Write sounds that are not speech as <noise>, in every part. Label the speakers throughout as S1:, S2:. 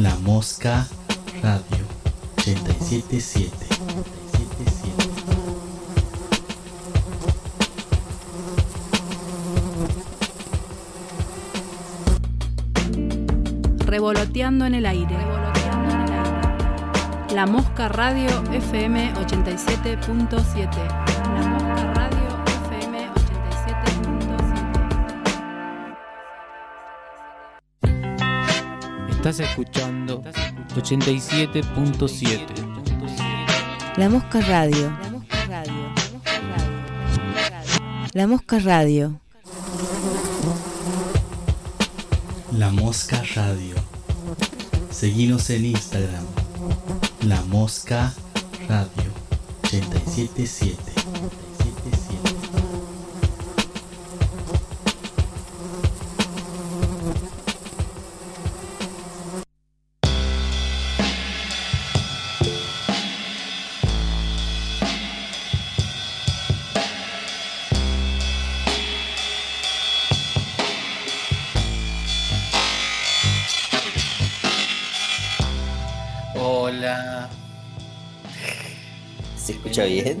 S1: La Mosca Radio 877.
S2: Revoloteando en el aire. La Mosca Radio FM 87.7.
S3: Estás escuchando 87.7.
S4: La Mosca Radio. La Mosca Radio.
S1: La Mosca Radio. Seguimos en Instagram. La Mosca Radio 877.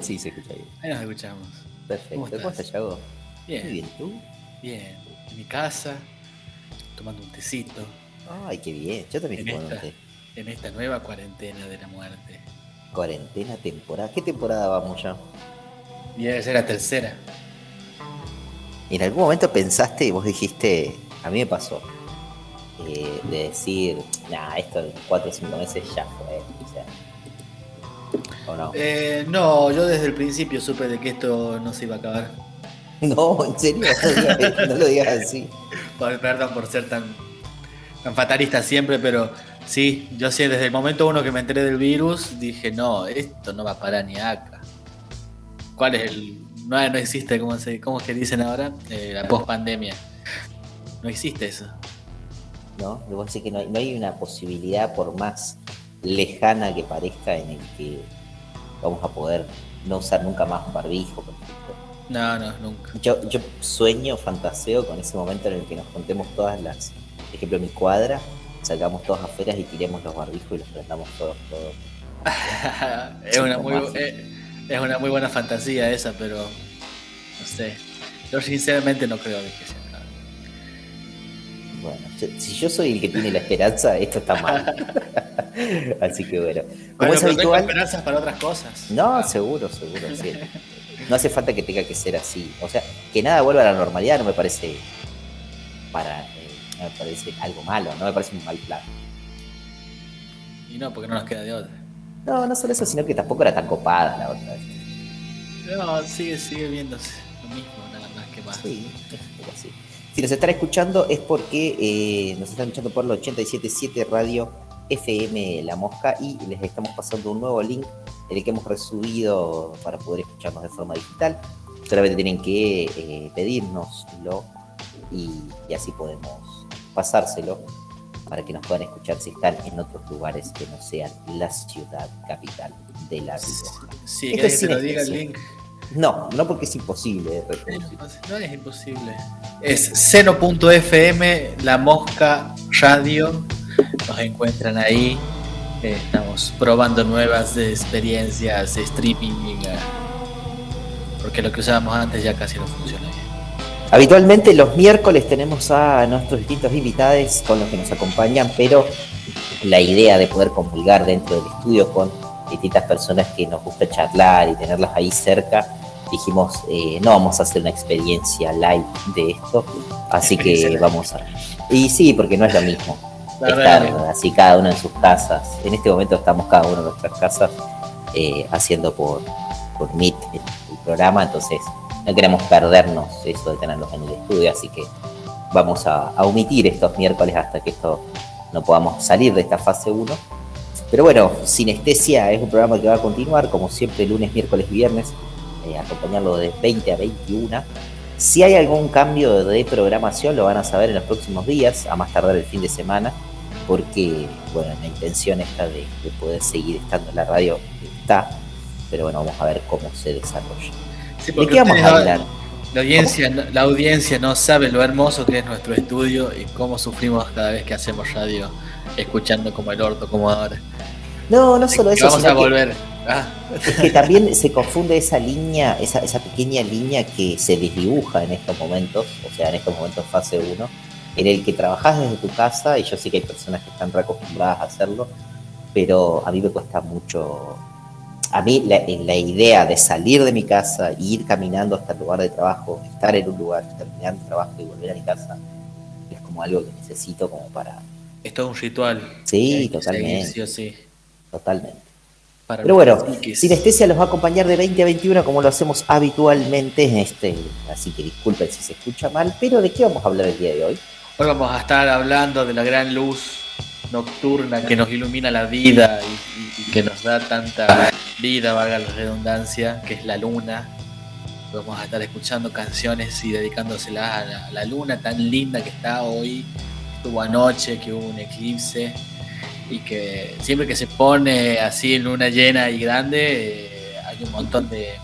S5: Sí, se escucha bien.
S3: Ahí nos escuchamos.
S5: Perfecto.
S3: ¿Cómo
S5: ¿Cómo
S3: estás?
S5: Yago?
S3: Bien.
S5: Muy bien, ¿tú?
S3: Bien. En mi casa, tomando un tecito.
S5: Ay, qué bien. Yo también estoy
S3: esta.
S5: un té.
S3: En esta nueva cuarentena de la muerte.
S5: Cuarentena temporada. ¿Qué temporada vamos ya?
S3: Y debe ser la tercera.
S5: En algún momento pensaste y vos dijiste, a mí me pasó, eh, de decir, nah, esto en 4 o 5 meses ya fue. O sea, ¿o no?
S3: Eh, no, yo desde el principio supe de que esto no se iba a acabar.
S5: No, en serio, no, lo digas así.
S3: Perdón por ser tan, tan fatalista siempre, pero sí, yo sé, desde el momento uno que me enteré del virus, dije, no, esto no va a parar ni acá. ¿Cuál es el...? No, no existe, ¿cómo, se, cómo es que dicen ahora? Eh, la post-pandemia. No existe eso.
S5: ¿no? Vos decís que no hay, no hay una posibilidad, por más lejana que parezca, en el que vamos a poder no usar nunca más un barbijo, por ejemplo.
S3: No, no, nunca.
S5: Yo, yo sueño, fantaseo con ese momento en el que nos juntemos todas las, por ejemplo, mi cuadra, salgamos todos afuera y tiremos los barbijos y los prendamos todos, todos. <laughs>
S3: es, una muy,
S5: mágico.
S3: eh, es una muy buena fantasía esa, pero no sé. Yo sinceramente no creo que sea.
S5: Bueno, yo- si yo soy el que tiene la esperanza, esto está mal. <laughs> Así que bueno, como
S3: Bueno,
S5: es habitual,
S3: esperanzas para otras cosas.
S5: No, seguro, seguro, sí. No hace falta que tenga que ser así. O sea, que nada vuelva a la normalidad no me parece para eh, no me parece algo malo, no me parece un mal plan.
S3: Y no, porque no nos queda de otra.
S5: No, no solo eso, sino que tampoco era tan copada la otra vez.
S3: No, sigue, sigue viéndose lo mismo, nada más que más.
S5: Sí, es así. Si nos están escuchando es porque eh, nos están escuchando por el 877 Radio FM La Mosca y les estamos pasando un nuevo link en el que hemos resubido para poder escucharnos de forma digital. Solamente tienen que eh, pedírnoslo y, y así podemos pasárselo para que nos puedan escuchar si están en otros lugares que no sean la ciudad capital de la vida.
S3: Sí, ¿querés
S5: es
S3: que te lo diga el link?
S5: No, no porque es imposible reproducir.
S3: No es imposible. Es seno.fm, la mosca radio. Nos encuentran ahí. Eh, estamos probando nuevas experiencias de streaming. eh, Porque lo que usábamos antes ya casi no funciona bien.
S5: Habitualmente los miércoles tenemos a nuestros distintos invitados con los que nos acompañan, pero la idea de poder comulgar dentro del estudio con distintas personas que nos gusta charlar y tenerlas ahí cerca, dijimos, eh, no vamos a hacer una experiencia live de esto, así que vamos a... Y sí, porque no es lo mismo estar así cada uno en sus casas. En este momento estamos cada uno en nuestras casas eh, haciendo por, por Meet el, el programa, entonces no queremos perdernos eso de tenerlos en el estudio, así que vamos a, a omitir estos miércoles hasta que esto no podamos salir de esta fase 1. Pero bueno, Sinestesia es un programa que va a continuar, como siempre, lunes, miércoles y viernes, eh, acompañarlo de 20 a 21. Si hay algún cambio de programación, lo van a saber en los próximos días, a más tardar el fin de semana, porque, bueno, la intención esta de, de poder seguir estando en la radio está, pero bueno, vamos a ver cómo se desarrolla.
S3: Sí,
S5: ¿De qué vamos a hablar?
S3: La audiencia, la audiencia no sabe lo hermoso que es nuestro estudio y cómo sufrimos cada vez que hacemos radio escuchando como el orto, como ahora.
S5: No, no solo eso.
S3: vamos
S5: sino
S3: a
S5: que-
S3: volver. Ah,
S5: Es que también se confunde esa línea, esa, esa pequeña línea que se desdibuja en estos momentos, o sea, en estos momentos fase 1, en el que trabajas desde tu casa, y yo sé que hay personas que están reacostumbradas a hacerlo, pero a mí me cuesta mucho. A mí la, la idea de salir de mi casa, ir caminando hasta el lugar de trabajo, estar en un lugar, terminar mi trabajo y volver a mi casa, es como algo que necesito como para...
S3: es todo un ritual.
S5: Sí,
S3: que que
S5: totalmente.
S3: seguir, sí sí.
S5: Totalmente.
S3: Para
S5: Pero bueno. Sinestesia los va a acompañar de 20 a 21 como lo hacemos habitualmente en este, así que disculpen si se escucha mal, pero ¿de qué vamos a hablar el día de hoy?
S3: Hoy vamos a estar hablando de la gran luz nocturna que nos ilumina la vida y, y- y que nos da tanta vida, valga la redundancia, que es la luna. Vamos a estar escuchando canciones y dedicándoselas a la, a la luna tan linda que está hoy. Estuvo anoche, que hubo un eclipse y que siempre que se pone así luna llena y grande, eh, hay un montón de,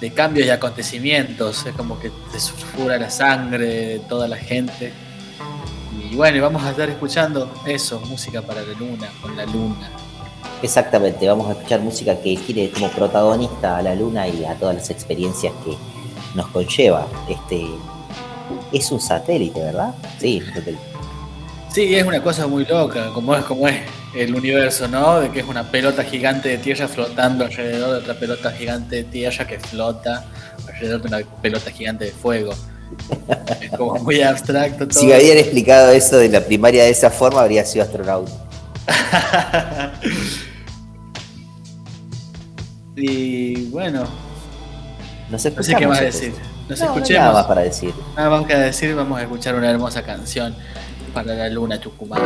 S3: de cambios y acontecimientos. Es como que te sulfura la sangre de toda la gente. Y bueno, vamos a estar escuchando eso, música para la luna, con la luna.
S5: Exactamente, vamos a escuchar música que tiene como protagonista a la luna y a todas las experiencias que nos conlleva. Este es un satélite, ¿verdad? Sí, un satélite.
S3: Sí, es una cosa muy loca, como es como es el universo, ¿no? De que es una pelota gigante de tierra flotando alrededor de otra pelota gigante de tierra que flota alrededor de una pelota gigante de fuego. Es como muy abstracto todo.
S5: Si me habían explicado eso de la primaria de esa forma, habría sido astronauta. <laughs>
S3: y bueno, no sé qué más decir. Nos
S5: No, no
S3: escuchemos.
S5: nada más para decir.
S3: Nada más que decir, vamos a escuchar una hermosa canción para la luna tucumana.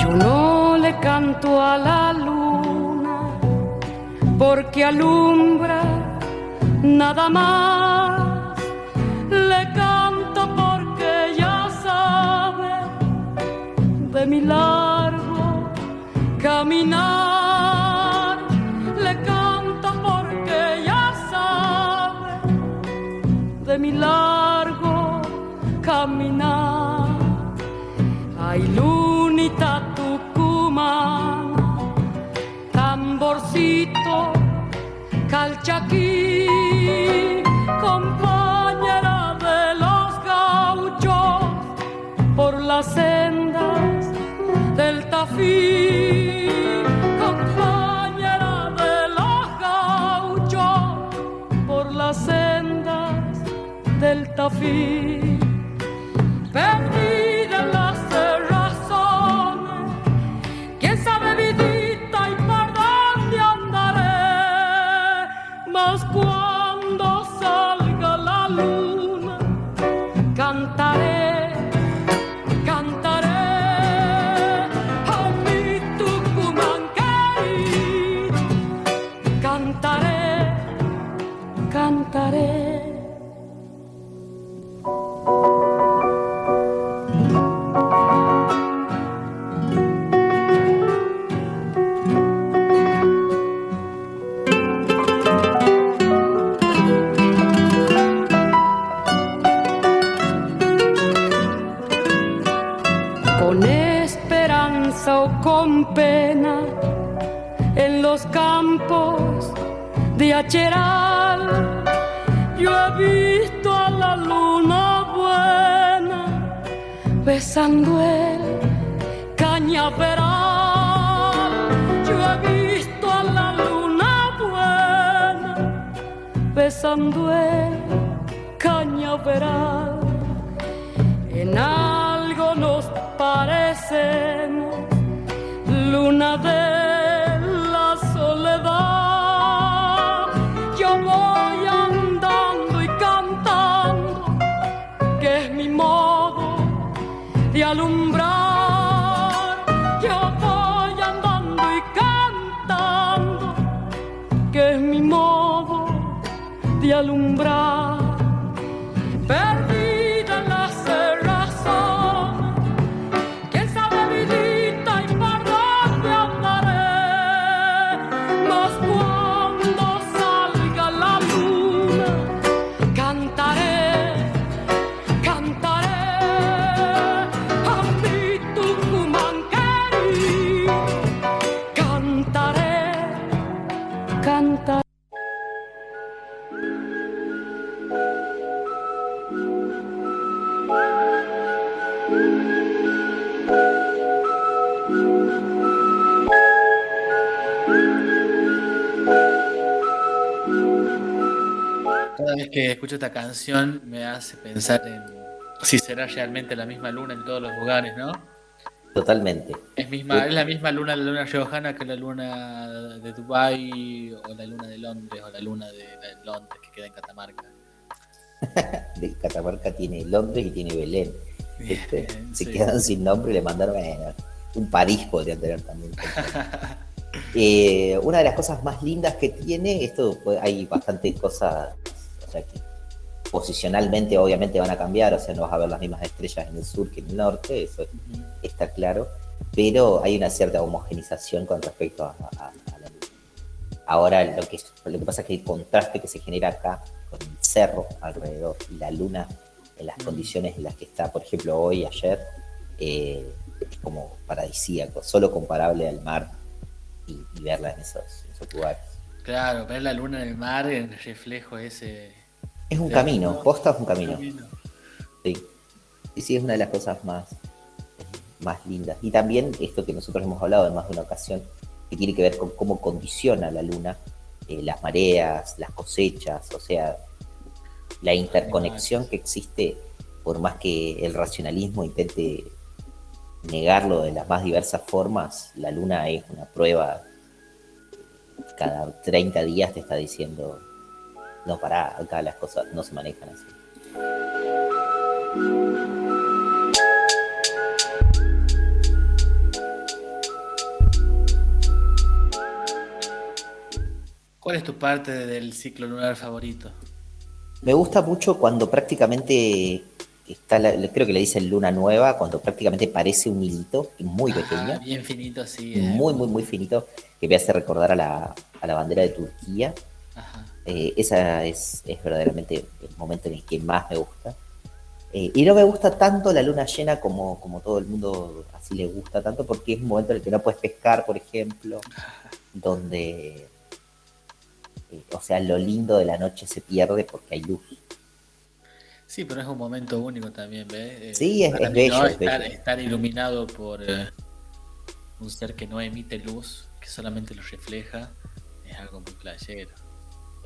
S6: Yo no le canto a la luna porque alumbra nada más. Le canto mi largo caminar. Le canto porque ya sabe de mi largo caminar. Ay, lunita tucumana, tamborcito, calchaquí, compañera de los gauchos por las sendas del Tafí, compañera de los gauchos por las sendas del Tafí de Acheral. Yo he visto a la luna buena besando el cañaveral. Yo he visto a la luna buena besando el cañaveral en algo nos parecemos,
S3: vez que escucho esta canción me hace pensar en si será realmente la misma luna en todos los lugares, ¿no?
S5: Totalmente.
S3: Es, misma, es la misma luna, la luna riojana que la luna de Dubái o la luna de Londres o la luna de, de Londres que queda en Catamarca. <laughs>
S5: de Catamarca tiene Londres y tiene Belén. ¿viste?
S3: Bien,
S5: Se
S3: sí.
S5: quedaron sin nombre y le mandaron a un París podrían tener también. <laughs> Eh, una de las cosas más lindas que tiene, esto pues, hay bastantes cosas, o sea que posicionalmente obviamente van a cambiar, o sea, no vas a ver las mismas estrellas en el sur que en el norte, eso está claro, pero hay una cierta homogenización con respecto a, a- a la luna. Ahora lo que, lo que pasa es que el contraste que se genera acá con el cerro alrededor y la luna en las condiciones en las que está, por ejemplo, hoy, ayer, eh, es como paradisíaco, solo comparable al mar y, y verla en esos, en esos lugares.
S3: Claro, ver la luna en el mar, en el reflejo ese.
S5: Es un camino,
S3: ¿no?
S5: posta es un camino.
S3: camino.
S5: Sí. Y sí, es una de las cosas más, más lindas. Y también esto que nosotros hemos hablado en más de una ocasión, que tiene que ver con cómo condiciona la luna eh, las mareas, las cosechas, o sea, la interconexión que existe, por más que el racionalismo intente negarlo de las más diversas formas, la luna es una prueba. Cada 30 días te está diciendo, no, pará, acá las cosas no se manejan así.
S3: ¿Cuál es tu parte del ciclo lunar favorito?
S5: Me gusta mucho cuando prácticamente está, la- creo que le dicen luna nueva, cuando prácticamente parece un hilito muy
S3: Ah,
S5: pequeño,
S3: bien finito, sí. eh.
S5: muy, muy, muy finito, que me hace recordar a la, a la bandera de Turquía.
S3: Ajá.
S5: Eh, esa es, es verdaderamente el momento en el que más me gusta. Eh, y no me gusta tanto la luna llena como, como todo el mundo así le gusta tanto, porque es un momento en el que no puedes pescar, por ejemplo, donde, eh, o sea, lo lindo de la noche se pierde porque hay luz.
S3: Sí, pero es un momento único también, ¿ves? Eh,
S5: Sí, es- es
S3: mí,
S5: bello,
S3: ¿no?
S5: es
S3: estar,
S5: bello.
S3: estar iluminado por un ser que no emite luz, que solamente lo refleja, es algo muy playero.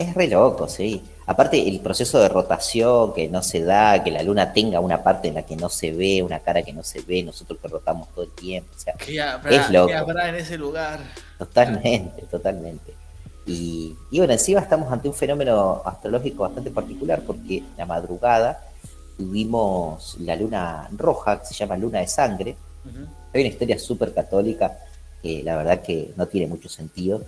S5: Es re loco, sí. Aparte, el proceso de rotación que no se da, que la luna tenga una parte en la que no se ve, una cara que no se ve, nosotros que rotamos todo el tiempo. O sea,
S3: ¿Qué habrá,
S5: Es loco.
S3: qué habrá en ese lugar?
S5: totalmente, totalmente. Y, y bueno, encima estamos ante un fenómeno astrológico bastante particular porque la madrugada tuvimos la luna roja, que se llama luna de sangre. Hay una historia súper católica que la verdad que no tiene mucho sentido,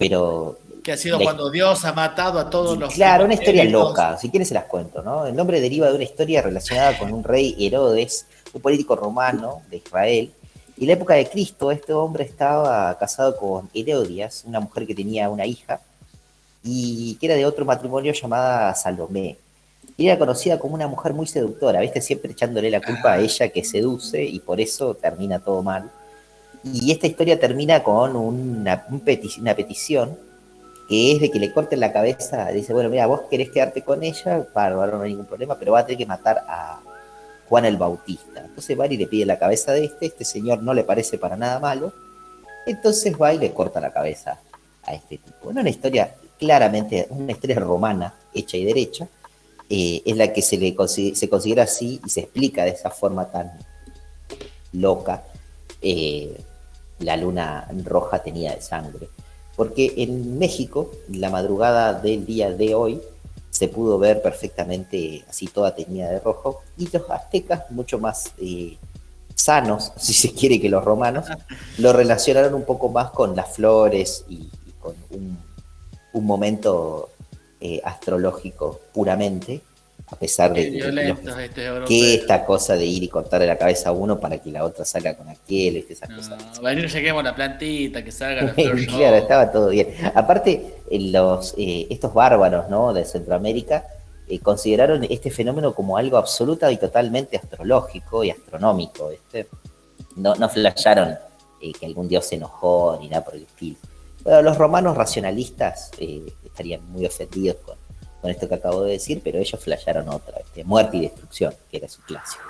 S5: pero
S3: Que ha sido
S5: La-
S3: cuando Dios ha matado a todos los.
S5: Claro, una historia loca, si quieren se las cuento, ¿no? El nombre deriva de una historia relacionada con un rey Herodes, un político romano de Israel. Y en la época de Cristo, este hombre estaba casado con Herodias, una mujer que tenía una hija, y que era de otro matrimonio llamada Salomé. Y era conocida como una mujer muy seductora, ¿viste? Siempre echándole la culpa a ella que seduce y por eso termina todo mal. Y esta historia termina con una, una petición que es de que le corten la cabeza. Dice, bueno, mira, vos querés quedarte con ella, bárbaro, no hay ningún problema, pero va a tener que matar a Juan el Bautista. Entonces va y le pide la cabeza de este, este señor no le parece para nada malo, entonces va y le corta la cabeza a este tipo. No una historia claramente, una historia romana, hecha y derecha, eh, es la que se le se considera así y se explica de esa forma tan loca eh, la luna roja tenía de sangre. Porque en México, la madrugada del día de hoy, se pudo ver perfectamente así toda teñida de rojo, y los aztecas, mucho más eh, sanos, <laughs> si se quiere, que los romanos, lo relacionaron un poco más con las flores y, con un, un momento eh, astrológico puramente, a pesar de que los- que esta cosa de ir y cortarle la cabeza a uno para que la otra salga con aquel, ¿viste? esas cosas.
S3: No, venir lleguemos la plantita, que salga la <laughs> flor.
S5: claro, estaba todo bien. Aparte, eh, los, eh, estos bárbaros ¿no? de Centroamérica eh, consideraron este fenómeno como algo absoluta y totalmente astrológico y astronómico. ¿viste? No, no flasharon eh, que algún dios se enojó ni nada por el estilo. Bueno, los romanos racionalistas estarían muy ofendidos con, con esto que acabo de decir, pero ellos flasharon otra, ¿viste? muerte y destrucción, que era su clásico.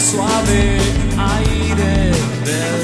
S3: suave aire del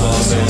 S3: sozinho.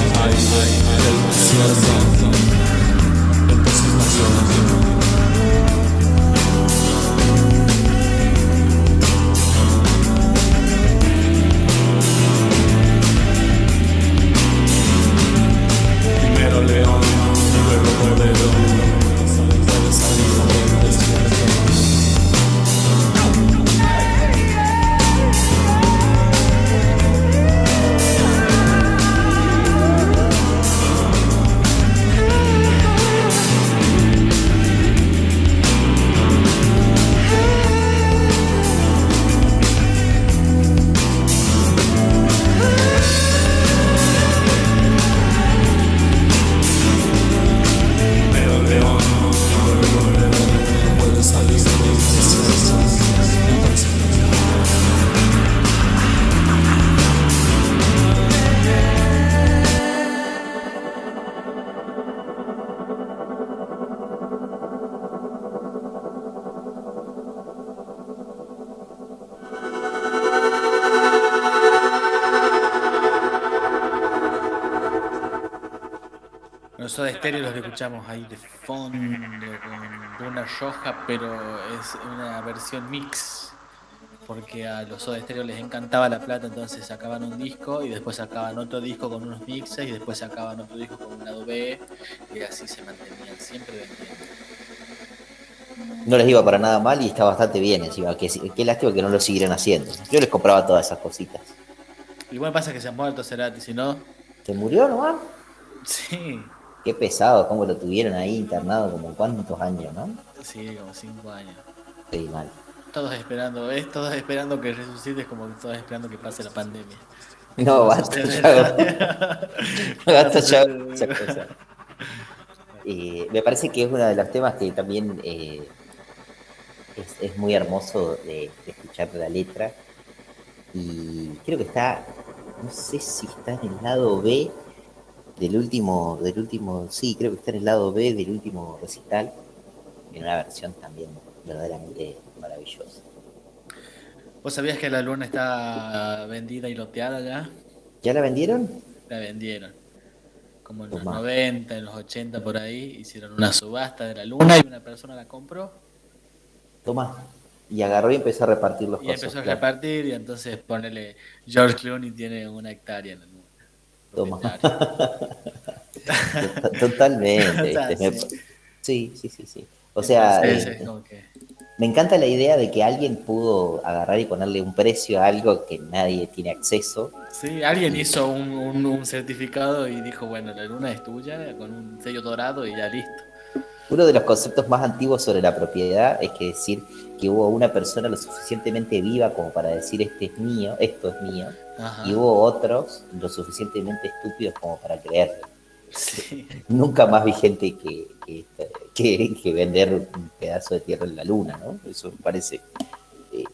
S3: Escuchamos ahí de fondo con Luna Roja, pero es una versión mix. Porque a los Soda Stereo les encantaba la plata, entonces sacaban un disco y después sacaban otro disco con unos mixes y después sacaban otro disco con un lado B y así se mantenían siempre vendiendo.
S5: No les iba para nada mal y está bastante bien encima. Qué, qué lástima que no lo siguieran haciendo. Yo les compraba todas esas cositas.
S3: Igual pasa que se ha muerto Cerati, si no.
S5: ¿Se murió nomás?
S3: Sí,
S5: Qué pesado, cómo lo tuvieron ahí internado como cuántos años, ¿no?
S3: sí, como cinco años.
S5: Sí, mal.
S3: Todos esperando, es todos esperando que resucites como que todos esperando que pase la pandemia.
S5: No, <laughs> basta ya. basta ya. Eh, me parece que es uno de los temas que también eh, es, es muy hermoso de, de escuchar la letra. Y creo que está, no sé si está en el lado B del último, del último, sí, creo que está en el lado B del último recital, en una versión también verdaderamente maravillosa.
S3: ¿Vos sabías que la luna está vendida y loteada ya?
S5: ¿Ya la vendieron?
S3: La vendieron. Como en los
S5: Toma.
S3: 90, en los 80 por ahí, hicieron una subasta de la luna y una persona la compró
S5: Toma. Y agarró y empezó a repartir los
S3: y
S5: cosas.
S3: empezó a
S5: claro.
S3: repartir y entonces ponele George Clooney tiene una hectárea en la luna.
S5: Toma.
S3: Propietario.
S5: To- <laughs> Totalmente.
S3: O <laughs> sea,
S5: ¿viste? Me-
S3: sí.
S5: Sí, sí, sí, sí. O sea,
S3: Entonces,
S5: eh,
S3: que-
S5: me encanta la idea de que alguien pudo agarrar y ponerle un precio a algo que nadie tiene acceso.
S3: Sí, alguien hizo un, un- un certificado y dijo, bueno, la luna es tuya, con un sello dorado y ya listo.
S5: Uno de los conceptos más antiguos sobre la propiedad es que decir que hubo una persona lo suficientemente viva como para decir este es mío, esto es mío,
S3: Ajá.
S5: y hubo otros lo suficientemente estúpidos como para creerlo.
S3: Sí. <laughs>
S5: Nunca más vi gente que, que, que- que vender un pedazo de tierra en la luna, ¿no? Eso me parece eh,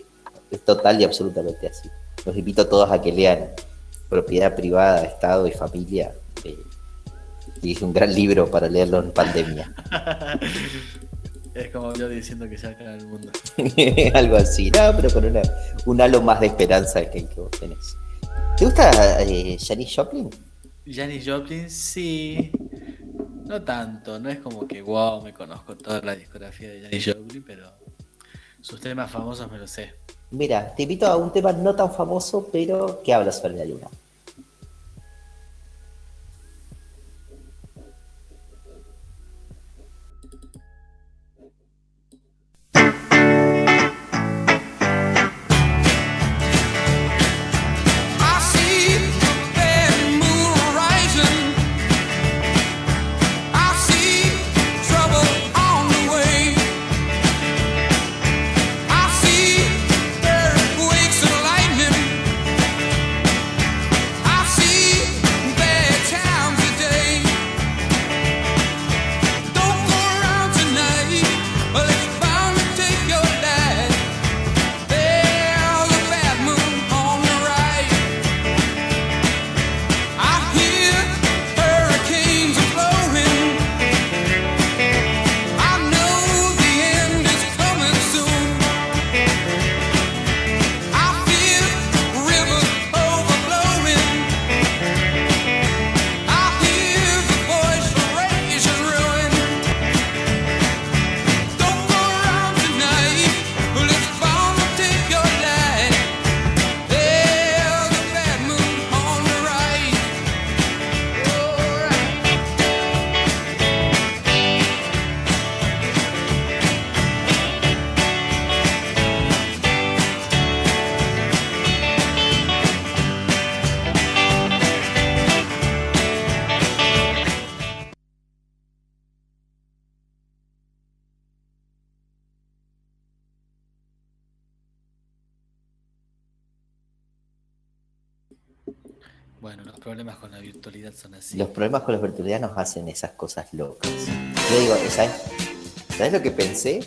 S5: es total y absolutamente así. Los invito a todos a que lean Propiedad Privada, Estado y Familia. eh, y es un gran libro para leerlo en pandemia. <laughs>
S3: Es como yo diciendo que se acaba el mundo. <laughs>
S5: Algo así, no, pero con una, un halo más de esperanza que el que vos tenés. ¿Te gusta eh, Janis Joplin?
S3: Janis Joplin, sí. No tanto, no es como que wow, me conozco toda la discografía de Janis Joplin, pero sus temas famosos me los sé.
S5: Mira, te invito a un tema no tan famoso, pero que habla sobre la luna.
S3: Bueno, los problemas con la virtualidad son así.
S5: Los problemas con la virtualidad nos hacen esas cosas locas. Yo digo, ¿sabes, ¿sabes lo que pensé?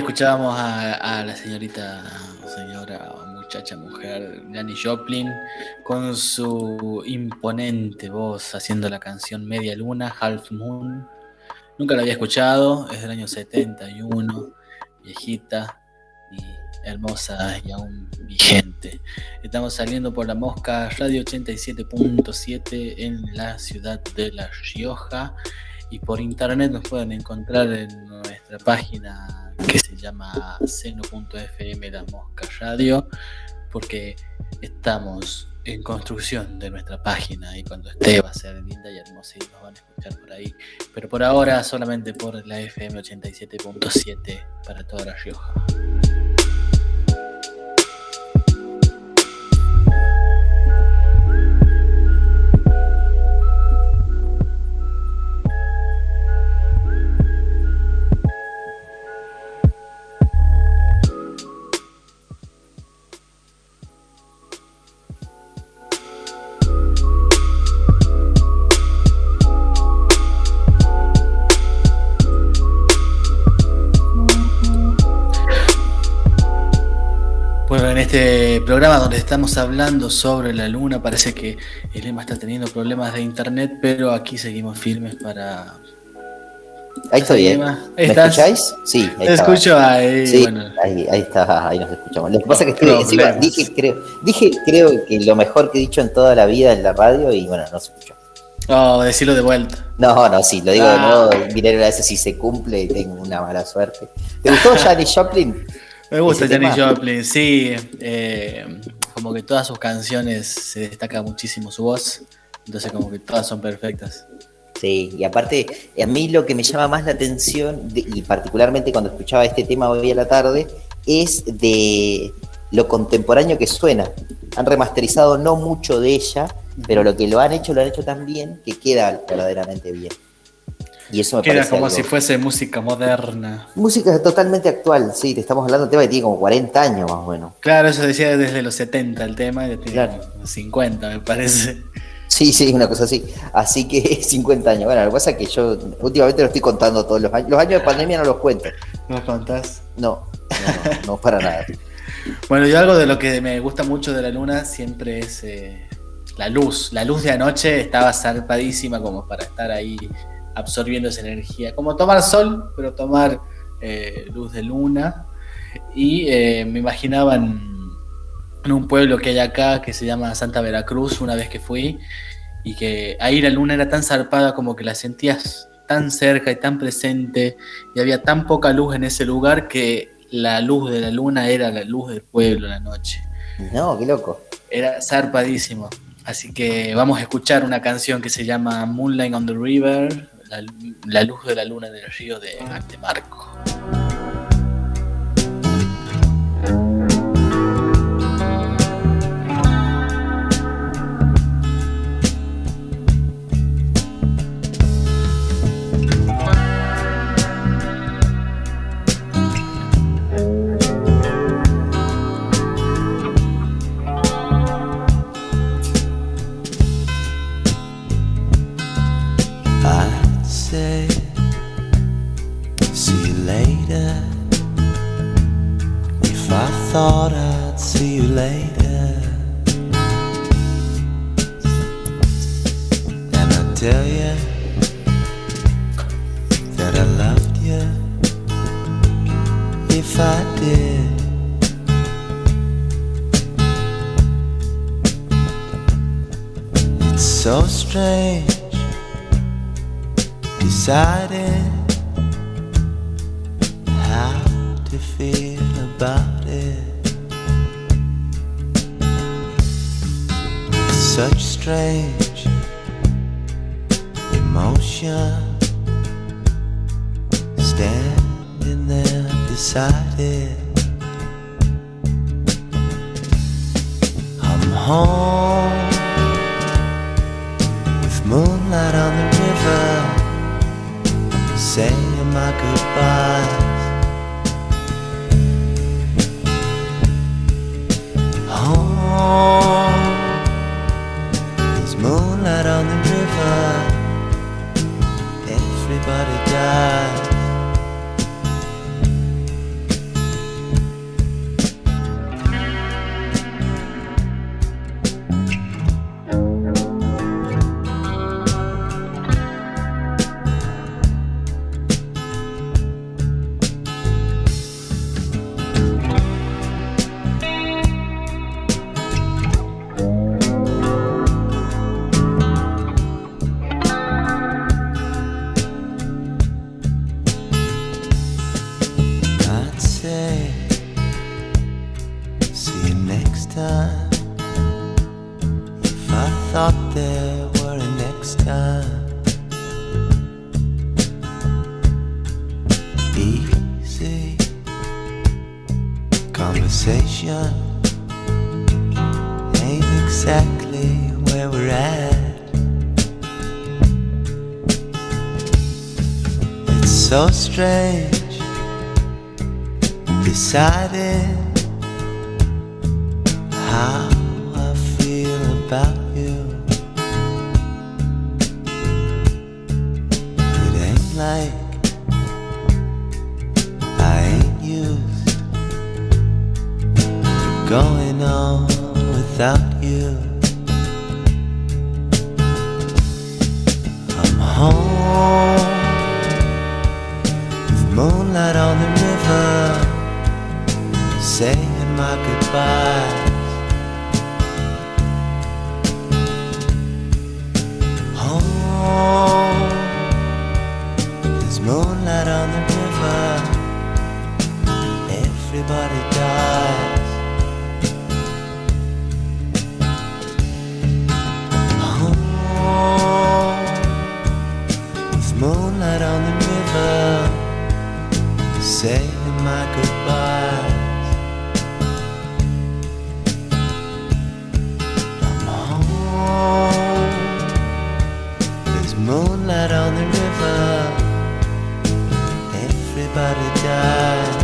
S3: Escuchábamos a, la señorita, señora, muchacha, mujer, Janis Joplin, con su imponente voz haciendo la canción Media Luna, Half Moon. Nunca la había escuchado, es del año 71, viejita y hermosa y aún vigente. Estamos saliendo por la Mosca Radio 87.7 en la ciudad de La Rioja y por internet nos pueden encontrar en nuestra página que se llama seno.fm La Mosca Radio porque estamos en construcción de nuestra página y cuando esté va a ser linda y hermosa y nos van a escuchar por ahí. Pero por ahora solamente por la FM 87.7 para toda La Rioja. Este programa donde estamos hablando sobre la luna, parece que el Emma está teniendo problemas de internet, pero aquí seguimos firmes para.
S5: Ahí estoy.
S3: Emma,
S5: ¿Me escucháis? Sí, ahí
S3: Te
S5: estaba.
S3: escucho ahí.
S5: Sí,
S3: bueno.
S5: ahí, ahí está, ahí nos escuchamos. Lo que pasa es que estoy, encima, dije, creo, dije, creo que lo mejor que he dicho en toda la vida en la radio y bueno, no se escuchó.
S3: Oh, decirlo de vuelta.
S5: No, no, sí, lo digo de
S3: Ah.
S5: nuevo, miré a veces si se cumple y tengo una mala suerte. ¿Te gustó <laughs> Janis Joplin?
S3: Me gusta Janis. Joplin, sí. eh, como que todas sus canciones se destaca muchísimo su voz. Entonces, como que todas son perfectas.
S5: Sí, y aparte, a mí lo que me llama más la atención, de- y particularmente cuando escuchaba este tema hoy a la tarde, es de lo contemporáneo que suena. Han remasterizado no mucho de ella, pero lo que lo han hecho, lo han hecho tan bien que queda verdaderamente bien. Y eso me
S3: Queda
S5: parece
S3: como
S5: algo-
S3: si fuese música moderna.
S5: Música totalmente actual, sí, te estamos hablando de un tema que tiene como 40 años más o menos.
S3: Claro, eso decía desde los 70 el tema, y tiene
S5: Claro.
S3: como 50, me parece.
S5: Sí, sí, una cosa así. Así que <laughs> 50 años. Bueno, lo que pasa es que yo últimamente lo estoy contando todos los años. Los años de pandemia no los cuento.
S3: ¿Nos contás?
S5: No, no, no, no, para nada.
S3: Bueno, yo algo de lo que me gusta mucho de la luna siempre es eh, la luz. La luz de anoche estaba zarpadísima como para estar ahí absorbiendo esa energía. Como tomar sol, pero tomar eh, luz de luna. Y eh, me imaginaba en, en un pueblo que hay acá que se llama Santa Veracruz, una vez que fui, y que ahí la luna era tan zarpada como que la sentías tan cerca y tan presente, y había tan poca luz en ese lugar que la luz de la luna era la luz del pueblo en la noche.
S5: No, qué loco.
S3: Era zarpadísimo. Así que vamos a escuchar una canción que se llama Moonlight on the River, la, luz de la luna en el río de Marco.
S7: Strange deciding how to feel about it. Such strange emotion, standing there beside it. I'm home moonlight on the river saying my goodbyes. Home, there's moonlight on the river. Everybody dies. Moonlight on the river. Everybody dies. Home, with moonlight on the river, saying my goodbyes. I'm home. There's moonlight on the river. Everybody dies.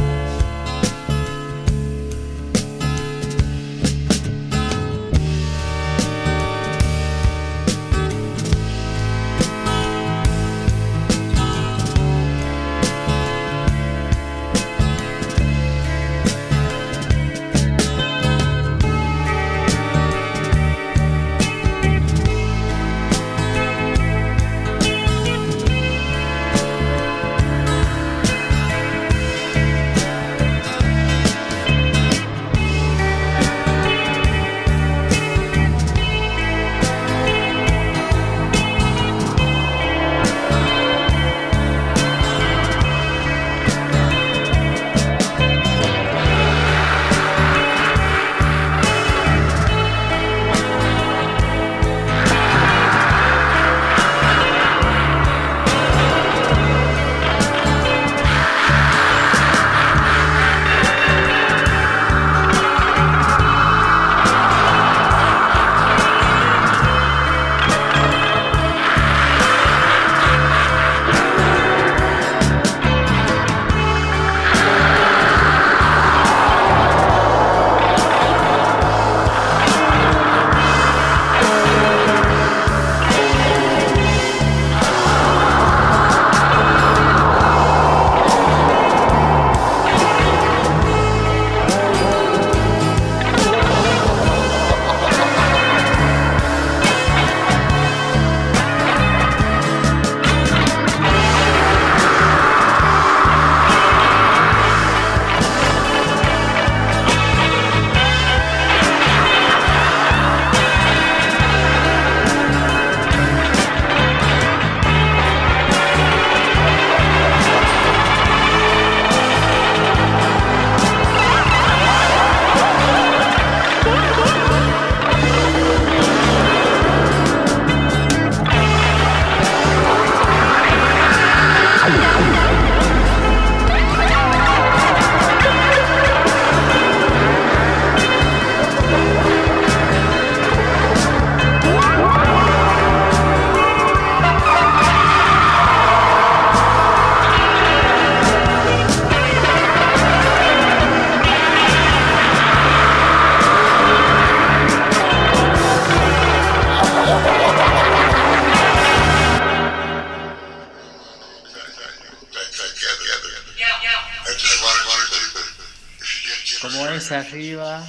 S3: Arriba,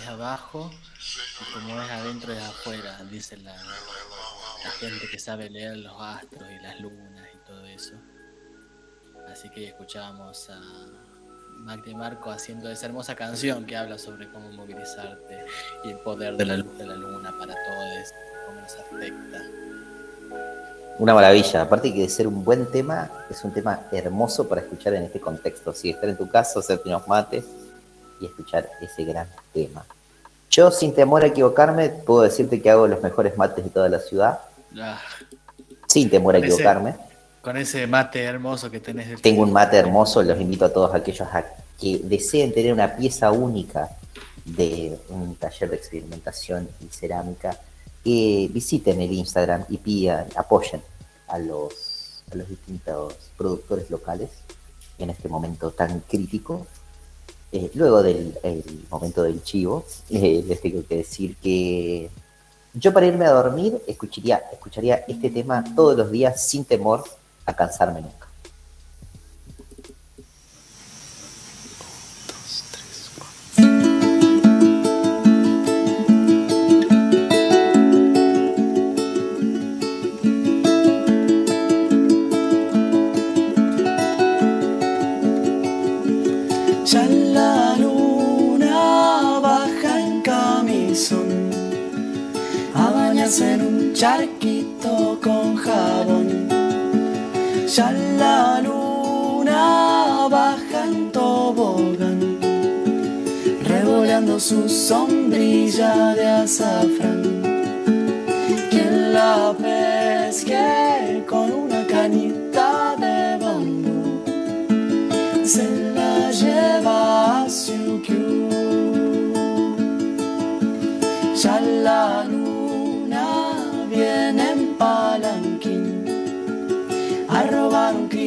S3: es abajo, y como es adentro, es afuera, dice la, gente que sabe leer los astros y las lunas y todo eso. Así que escuchábamos a Mac de Marco haciendo esa hermosa canción que habla sobre cómo movilizarte y el poder de la luz de la luna para todos, cómo nos afecta.
S5: Una maravilla. Aparte que de ser un buen tema, es un tema hermoso para escuchar en este contexto. Sí, estar en tu casa, hacerte unos mates y escuchar ese gran tema. Yo, sin temor a equivocarme, puedo decirte que hago los mejores mates de toda la ciudad,
S3: Ah,
S5: sin temor a
S3: Con ese-
S5: equivocarme.
S3: con ese mate hermoso que tenés. del-
S5: Tengo un mate hermoso, los invito a todos aquellos a que deseen tener una pieza única de un taller de experimentación y cerámica, que visiten el Instagram y pidan, apoyen a los, a los distintos productores locales en este momento tan crítico. Eh, luego del el momento del chivo, eh, les tengo que decir que yo para irme a dormir escucharía, escucharía este tema todos los días sin temor a cansarme
S8: charquito con jabón. Ya la luna baja en tobogán, revoleando su sombrilla de azafrán. Quien la pesque con una cañita de bambú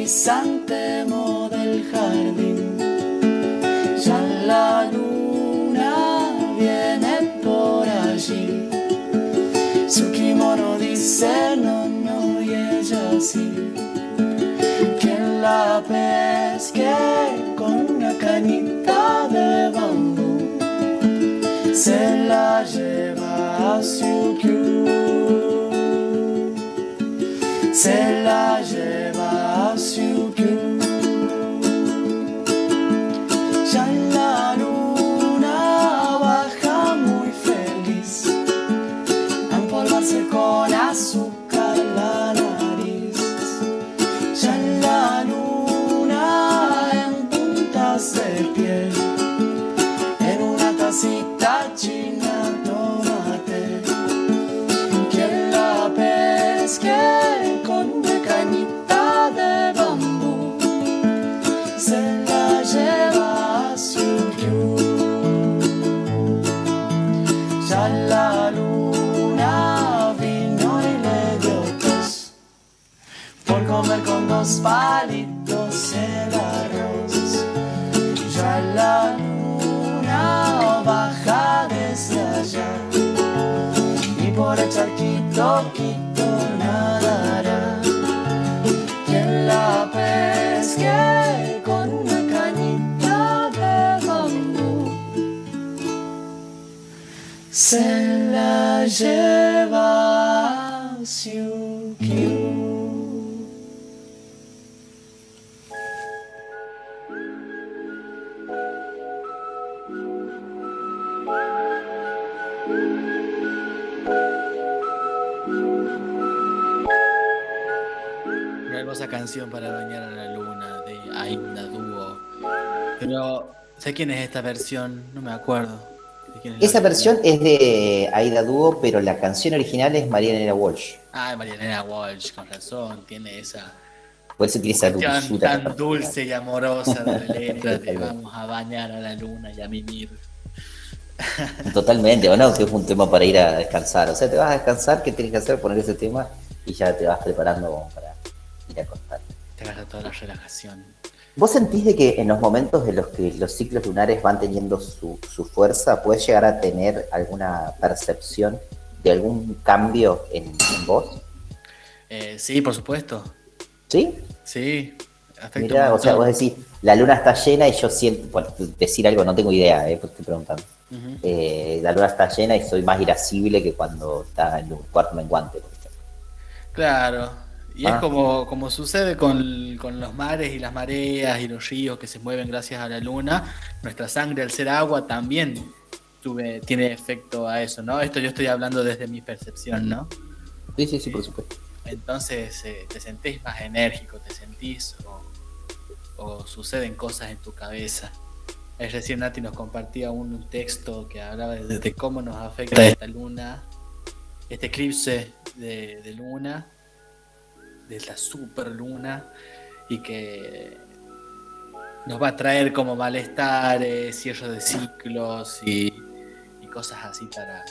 S8: crisantemo del jardín. Ya la luna viene por allí. Su kimono dice no, no, y ella sí quien la pesque con una cañita de bambú se la lleva a Siukiu. Se la lleva
S3: hermosa canción para bañar a la luna de Aina Duo. Pero, ¿sé quién es esta versión? No me acuerdo. ¿De quién es
S5: Esa versión es de Aida Dúo, pero la canción original es Marianela Walsh.
S3: Ah, Marianela Walsh, con razón, tiene esa
S5: Por eso tiene esa dulzura.
S3: tan dulce y amorosa de la <laughs> letra de vamos a bañar a la luna y a mimir. <laughs>
S5: Totalmente, ¿o no? Que es un tema para ir a descansar. O sea, te vas a descansar, ¿qué tienes que hacer? Poner ese tema y ya te vas preparando para ir a acostar.
S3: Te agarra toda la relajación.
S5: ¿Vos sentís de que en los momentos en los que los ciclos lunares van teniendo su, su fuerza, puedes llegar a tener alguna percepción de algún cambio en, en vos?
S3: Eh, sí, por supuesto.
S5: ¿Sí?
S3: Sí.
S5: Mirá, o sea, vos decís, la luna está llena y yo siento, bueno, decir algo, no tengo idea, eh, porque estoy preguntando. Eh, la luna está llena y soy más irascible que cuando está en un cuarto menguante, por ejemplo.
S3: Claro. Y
S5: Ah.
S3: es como, como sucede con, con los mares y las mareas y los ríos que se mueven gracias a la luna. Nuestra sangre, al ser agua, también tuve, tiene efecto a eso, ¿no? Esto yo estoy hablando desde mi percepción, ¿no?
S5: Sí, sí, sí, por supuesto.
S3: Entonces eh, te sentís más enérgico, te sentís o, o suceden cosas en tu cabeza. ahí recién Nati nos compartía un, un texto que hablaba de, de cómo nos afecta esta luna, este eclipse de, de luna, de la super luna, y que nos va a traer como malestares, cierre de ciclos y, y cosas así para,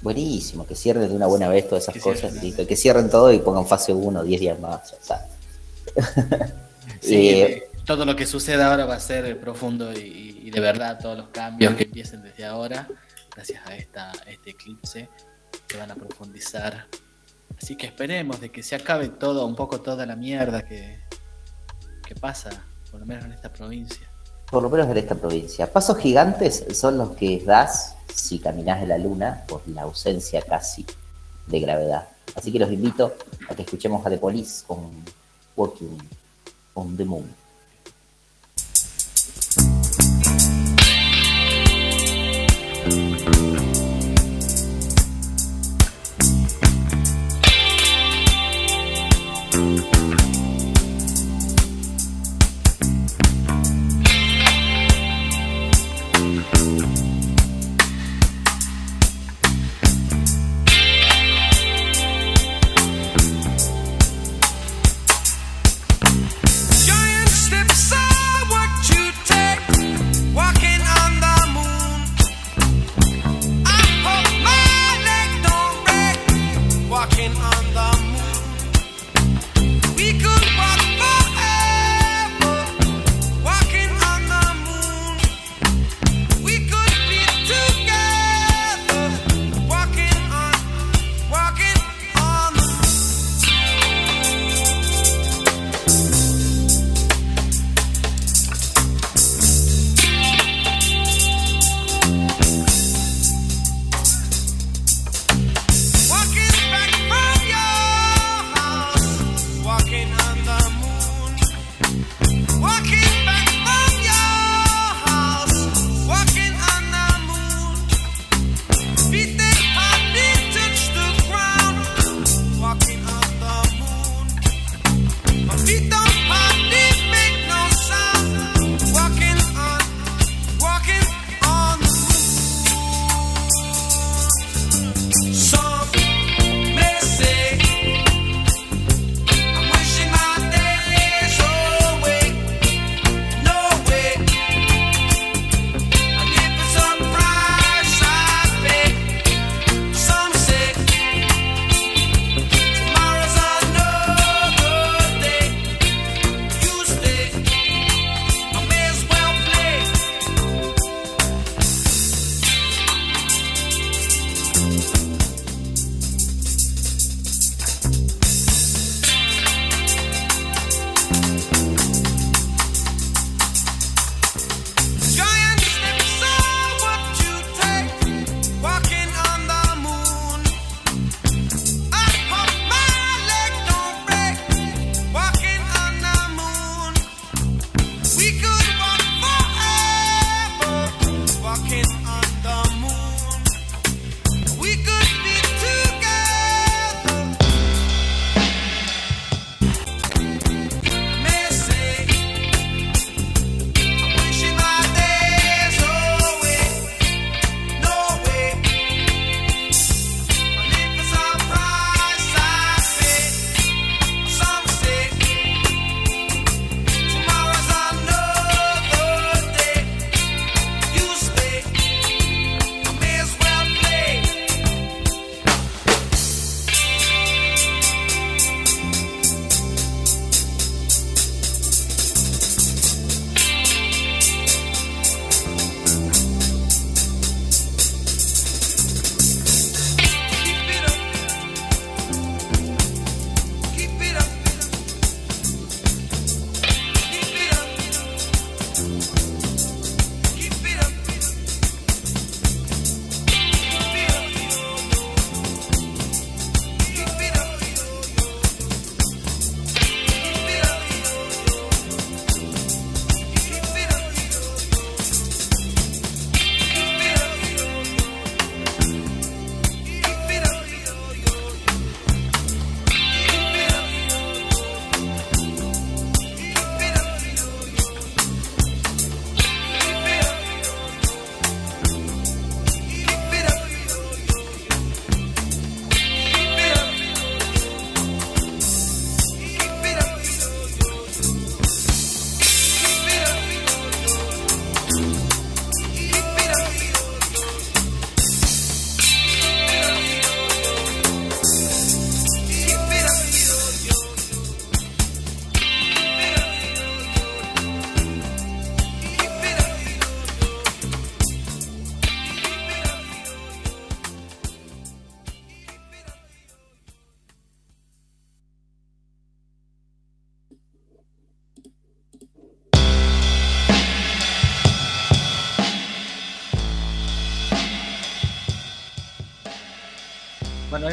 S9: Buenísimo, que cierren de una buena vez todas esas
S3: Que
S9: cosas,
S3: cierren,
S9: listo, que cierren todo y pongan fase 1, 10 días más, ya está. <laughs>
S3: Sí, <laughs>
S9: Eh,
S3: todo lo que suceda ahora va a ser profundo y, y de verdad todos los cambios que empiecen desde ahora, gracias a esta, este eclipse, se van a profundizar. Así que esperemos de que se acabe todo, un poco toda la mierda que, que pasa, por lo menos en esta provincia.
S9: por lo menos en esta provincia. Pasos gigantes son los que das si caminás en la luna por la ausencia casi de gravedad. Así que los invito a que escuchemos a The Police con Walking on the Moon.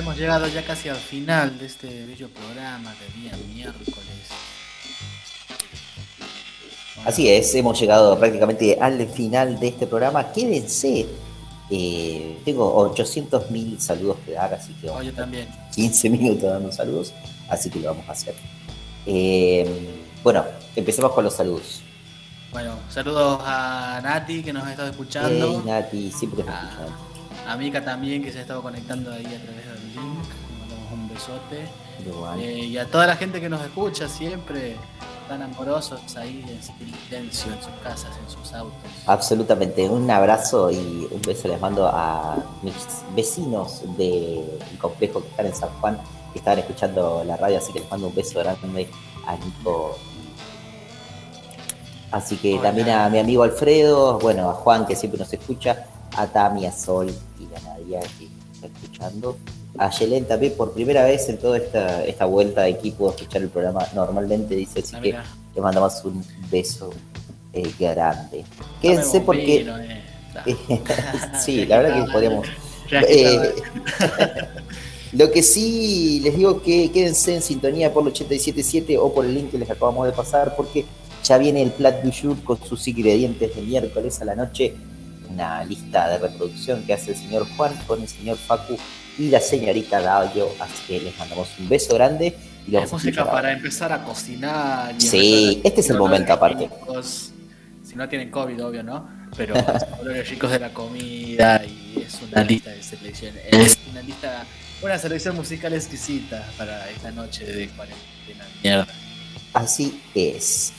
S3: Hemos llegado ya casi al final de este bello programa de día miércoles. Bueno,
S5: Así es, hemos llegado prácticamente al final de este programa. Quédense. Eh, tengo 800.000 saludos que dar, así que
S3: oh,
S5: vamos
S3: yo también.
S5: 15 minutos dando saludos, así que lo vamos a hacer. Eh, bueno, empecemos con los saludos.
S3: Bueno, saludos a Nati que nos ha estado escuchando.
S5: Hey, Nati, siempre nos
S3: Ah.
S5: escuchan.
S3: A Mika también que se ha estado conectando ahí a través Eh, y a toda la gente que nos escucha siempre, tan amorosos ahí en silencio, en sus casas, en sus autos.
S5: Absolutamente, un abrazo y un beso les mando a mis vecinos del complejo que están en San Juan, que estaban escuchando la radio, así que les mando un beso grande a Nico. Así que
S3: Hola.
S5: también a mi amigo Alfredo, bueno, a Juan que siempre nos escucha, a Tami, a Sol y a Nadia que está escuchando. A Yelén también por primera vez en toda esta, esta vuelta de equipo a escuchar el programa normalmente, dice así
S3: Ah,
S5: que
S3: mira.
S5: le mandamos un beso eh, grande. Quédense porque...
S3: vino, eh. <laughs> <laughs>
S5: sí, la verdad que podríamos... Eh, <laughs> lo que sí les digo que quédense en sintonía por el 877 o por el link que les acabamos de pasar porque ya viene el Plat du Jour con sus ingredientes de miércoles a la noche, una lista de reproducción que hace el señor Juan con el señor Facu y la señorita Dayo, así que les mandamos un beso grande y los
S3: Es
S5: vamos a
S3: música para empezar a cocinar. y
S5: Sí,
S3: a-
S5: este es el momento aparte.
S3: Si no tienen COVID, obvio, ¿no? Pero <laughs> olores ricos de la comida y es una lista de selección. Es una lista, una selección musical exquisita para esta noche de cuarentena. Mierda.
S5: Así es.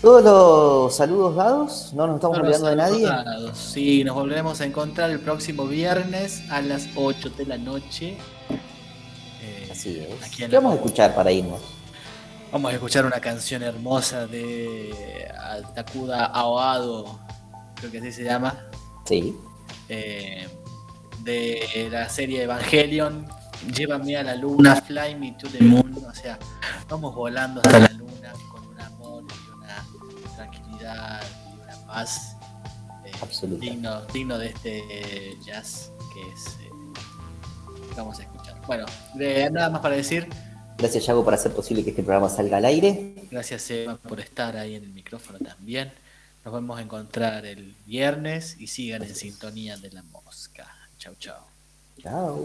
S5: Todos los saludos dados, no nos estamos
S3: Todos
S5: olvidando de nadie.
S3: saludados. Sí, nos volveremos a encontrar el próximo viernes a las 8 de la noche. Eh,
S5: Así es.
S3: aquí
S5: ¿Qué
S3: la-
S5: vamos a escuchar para irnos?
S3: Vamos a escuchar una canción hermosa de Takuda Aoado, creo que así se llama,
S5: Sí.
S3: eh, de la serie Evangelion. Llévame a la luna, fly me to the moon. O sea, vamos volando hasta la luna tranquilidad y una paz eh, digno, digno de este eh, jazz que es. eh, vamos a escuchar. Bueno, de- nada más para decir.
S5: Gracias, Yago, por hacer posible que este programa salga al aire.
S3: Gracias Eva por estar ahí en el micrófono también. Nos vamos a encontrar el viernes y sigan en sintonía de la mosca. Chau, chau.
S5: Chao.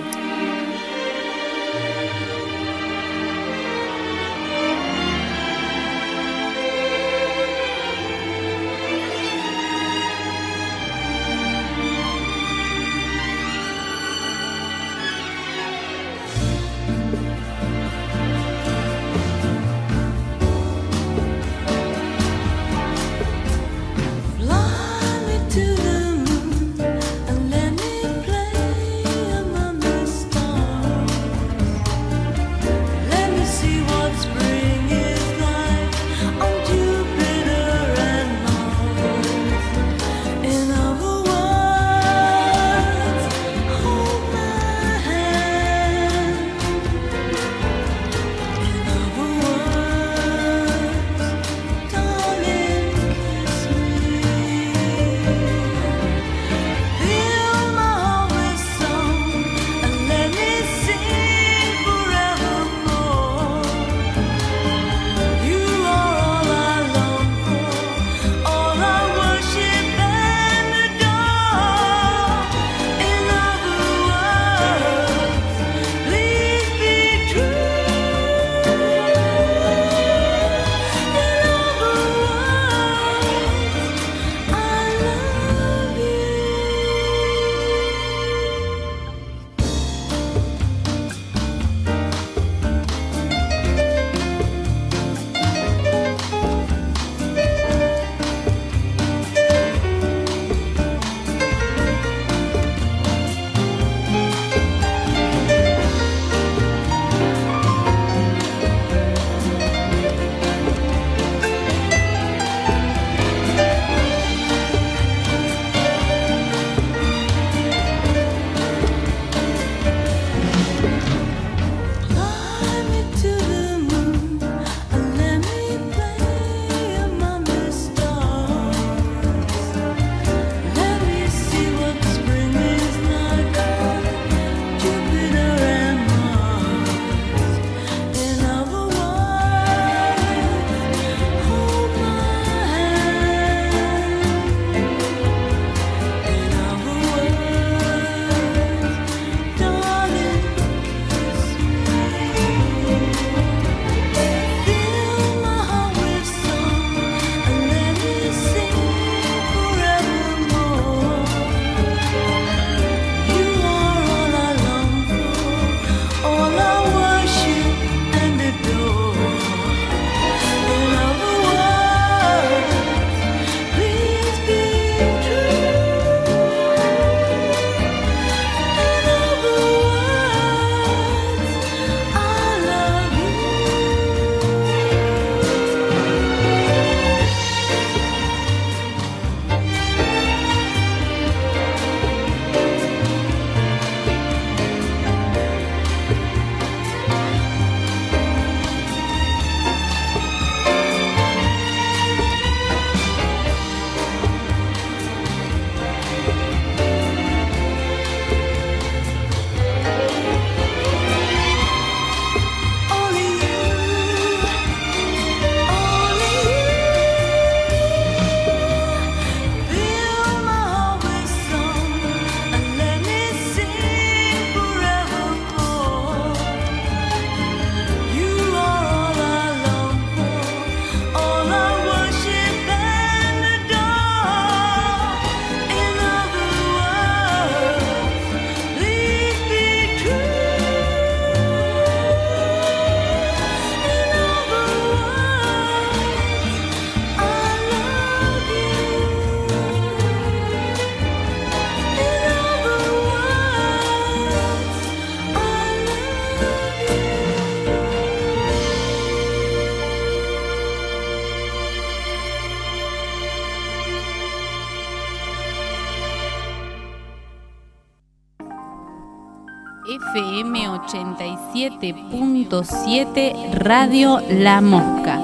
S4: 87.7 Radio La Mosca.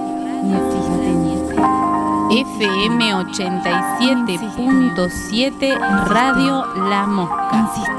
S4: FM 87.7 Radio La Mosca.